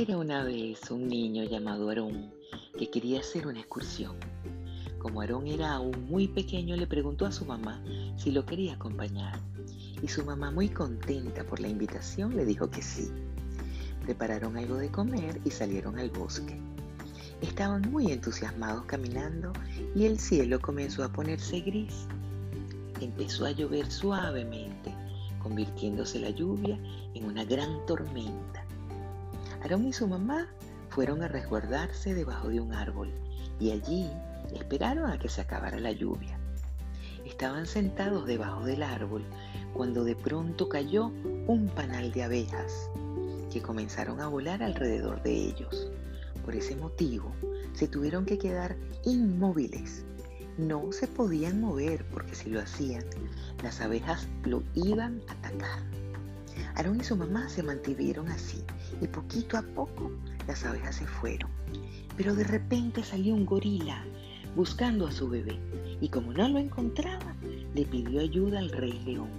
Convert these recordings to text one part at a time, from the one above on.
Era una vez un niño llamado Aarón que quería hacer una excursión. Como Aarón era aún muy pequeño, le preguntó a su mamá si lo quería acompañar. Y su mamá, muy contenta por la invitación, le dijo que sí. Prepararon algo de comer y salieron al bosque. Estaban muy entusiasmados caminando y el cielo comenzó a ponerse gris. Empezó a llover suavemente, convirtiéndose la lluvia en una gran tormenta. Aarón y su mamá fueron a resguardarse debajo de un árbol y allí esperaron a que se acabara la lluvia. Estaban sentados debajo del árbol cuando de pronto cayó un panal de abejas que comenzaron a volar alrededor de ellos. Por ese motivo, se tuvieron que quedar inmóviles. No se podían mover porque si lo hacían, las abejas lo iban a atacar. Aarón y su mamá se mantuvieron así y poquito a poco las abejas se fueron. Pero de repente salió un gorila buscando a su bebé y como no lo encontraba, le pidió ayuda al rey león.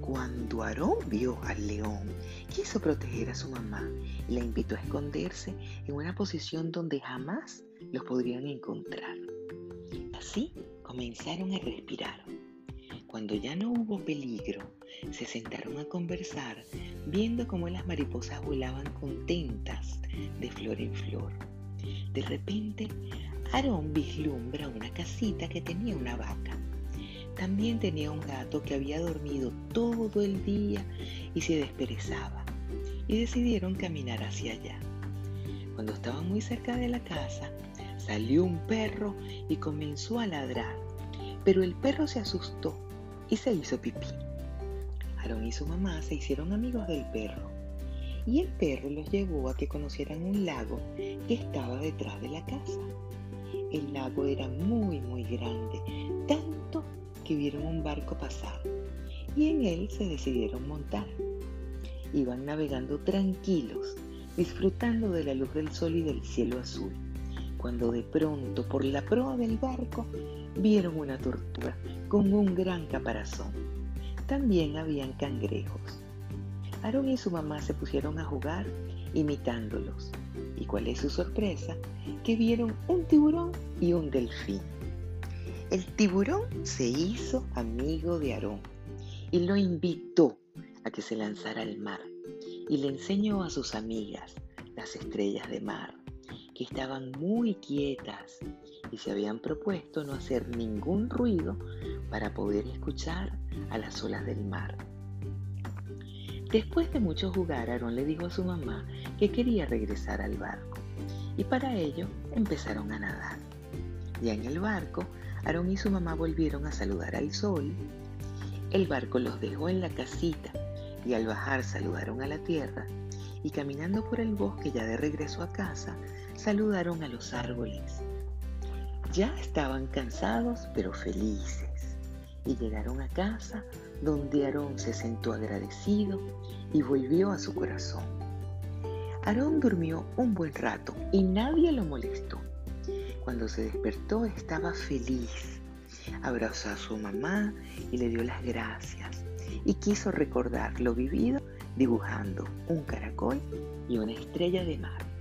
Cuando Aarón vio al león, quiso proteger a su mamá y la invitó a esconderse en una posición donde jamás los podrían encontrar. Así comenzaron a respirar. Cuando ya no hubo peligro, se sentaron a conversar viendo cómo las mariposas volaban contentas de flor en flor. De repente, Aarón vislumbra una casita que tenía una vaca también tenía un gato que había dormido todo el día y se desperezaba, y decidieron caminar hacia allá. Cuando estaban muy cerca de la casa, salió un perro y comenzó a ladrar, pero el perro se asustó y se hizo pipí. Aarón y su mamá se hicieron amigos del perro, y el perro los llevó a que conocieran un lago que estaba detrás de la casa. El lago era muy, muy grande, tanto que vieron un barco pasar y en él se decidieron montar. Iban navegando tranquilos, disfrutando de la luz del sol y del cielo azul, cuando de pronto por la proa del barco vieron una tortuga con un gran caparazón. También habían cangrejos. Aarón y su mamá se pusieron a jugar imitándolos. ¿Y cuál es su sorpresa? Que vieron un tiburón y un delfín. El tiburón se hizo amigo de Aarón y lo invitó a que se lanzara al mar y le enseñó a sus amigas, las estrellas de mar, que estaban muy quietas y se habían propuesto no hacer ningún ruido para poder escuchar a las olas del mar. Después de mucho jugar, Aarón le dijo a su mamá que quería regresar al barco y para ello empezaron a nadar. Ya en el barco, Aarón y su mamá volvieron a saludar al sol. El barco los dejó en la casita y al bajar saludaron a la tierra y caminando por el bosque ya de regreso a casa, saludaron a los árboles. Ya estaban cansados pero felices y llegaron a casa donde Aarón se sentó agradecido y volvió a su corazón. Aarón durmió un buen rato y nadie lo molestó. Cuando se despertó estaba feliz. Abrazó a su mamá y le dio las gracias y quiso recordar lo vivido dibujando un caracol y una estrella de mar.